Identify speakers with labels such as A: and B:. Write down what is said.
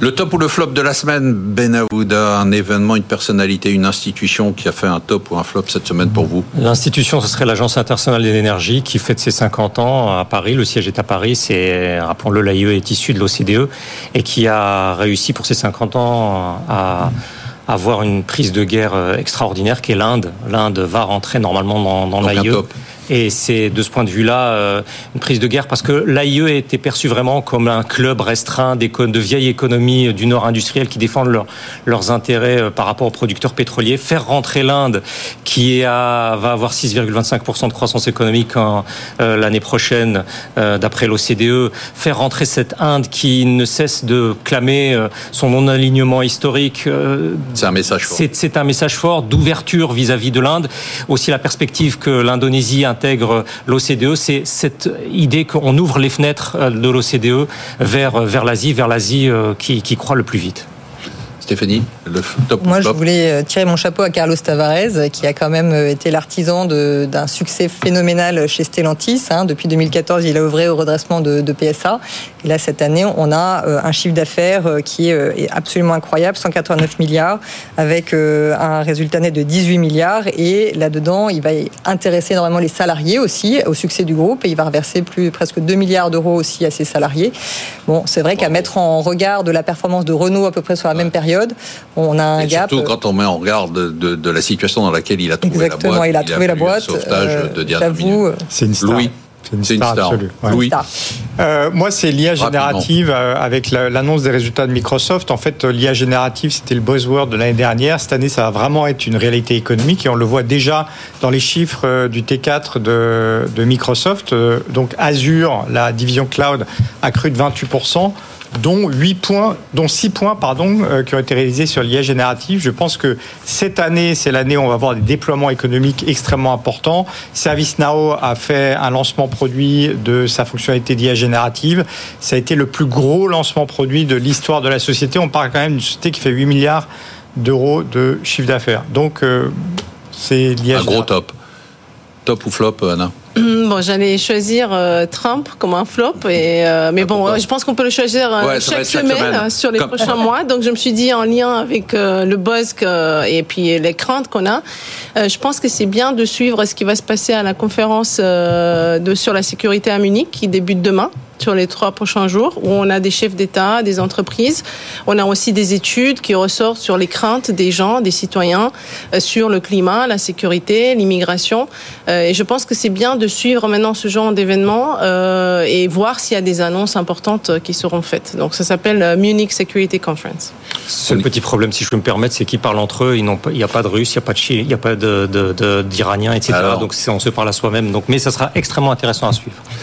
A: Le top ou le flop de la semaine, Ben Aouda, un événement, une personnalité, une institution qui a fait un top ou un flop cette semaine pour vous
B: L'institution, ce serait l'Agence internationale de l'énergie qui fête ses 50 ans à Paris. Le siège est à Paris. C'est, rappelons-le, l'AIE est issue de l'OCDE et qui a réussi pour ses 50 ans à avoir une prise de guerre extraordinaire qui est l'Inde. L'Inde va rentrer normalement dans, dans l'AIE. Et c'est de ce point de vue-là euh, une prise de guerre parce que l'AIE a été perçu vraiment comme un club restreint de vieilles économies du nord industriel qui défendent leurs intérêts euh, par rapport aux producteurs pétroliers. Faire rentrer l'Inde qui va avoir 6,25% de croissance économique euh, l'année prochaine d'après l'OCDE. Faire rentrer cette Inde qui ne cesse de clamer son non-alignement historique.
A: c'est un message fort.
B: C'est un message fort d'ouverture vis-à-vis de l'Inde. Aussi la perspective que l'Indonésie intègre l'OCDE, c'est cette idée qu'on ouvre les fenêtres de l'OCDE vers, vers l'Asie, vers l'Asie euh, qui, qui le plus vite.
A: Stéphanie, le top
C: Moi, je voulais euh, tirer mon chapeau à Carlos Tavares, qui a quand même euh, été l'artisan d'un succès phénoménal chez Stellantis. Hein. Depuis 2014, il a œuvré au redressement de, de, PSA. Et là, cette année, on a euh, un chiffre d'affaires qui est absolument incroyable, 189 milliards, avec un résultat net de 18 milliards. Et là-dedans, il va intéresser énormément les salariés aussi au succès du groupe. Et il va reverser plus, presque 2 milliards d'euros aussi à ses salariés. Bon, c'est vrai qu'à mettre en regard de la performance de Renault à peu près sur la même période, on a un
A: et
C: gap.
A: Surtout quand on met en regard de, de, de, la situation dans laquelle il a trouvé
C: Exactement,
A: la boîte.
C: il a trouvé la boîte.
A: sauvetage de Diane
D: C'est une star.
A: Louis.
D: C'est une, star, star. absolue. Ouais.
A: Oui.
D: Euh, moi, c'est l'IA générative euh, avec l'annonce des résultats de Microsoft. En fait, l'IA générative, c'était le buzzword de l'année dernière. Cette année, ça va vraiment être une réalité économique et on le voit déjà dans les chiffres euh, du T4 de, de Microsoft. Donc, Azure, la division cloud, a cru de 28% dont 8 points, dont 6 points pardon, euh, qui ont été réalisés sur l'IA générative. Je pense que cette année, c'est l'année où on va avoir des déploiements économiques extrêmement importants. ServiceNow a fait un lancement produit de sa fonctionnalité d'IA générative. Ça a été le plus gros lancement produit de l'histoire de la société. On parle quand même d'une société qui fait 8 milliards d'euros de chiffre d'affaires. Donc, euh, c'est l'IA
A: Un gros top. Top ou flop, Anna?
E: Bon, j'allais choisir euh, Trump comme un flop, et, euh, mais bon, je pense qu'on peut le choisir euh,
A: ouais,
E: chaque,
A: chaque,
E: semaine,
A: semaine,
E: sur les comme... prochains mois. Donc, je me suis dit en lien avec le buzz que, et puis les craintes qu'on a, je pense que c'est bien de suivre ce qui va se passer à la conférence de, sur la sécurité à Munich qui débute demain sur les trois prochains jours, où on a des chefs d'État, des entreprises. On a aussi des études qui ressortent sur les craintes des gens, des citoyens, sur le climat, la sécurité, l'immigration. Et je pense que c'est bien de suivre maintenant ce genre d'événements euh, et voir s'il y a des annonces importantes qui seront faites. Donc ça s'appelle Munich Security Conference.
B: Seul petit problème, si je peux me permettre, c'est qu'ils parlent entre eux. Il n'y a pas de Russes, il n'y a pas de il n'y a pas de, de, de, d'Iraniens, etc. Alors. Donc on se parle à soi-même. Donc, mais ça sera extrêmement intéressant à suivre.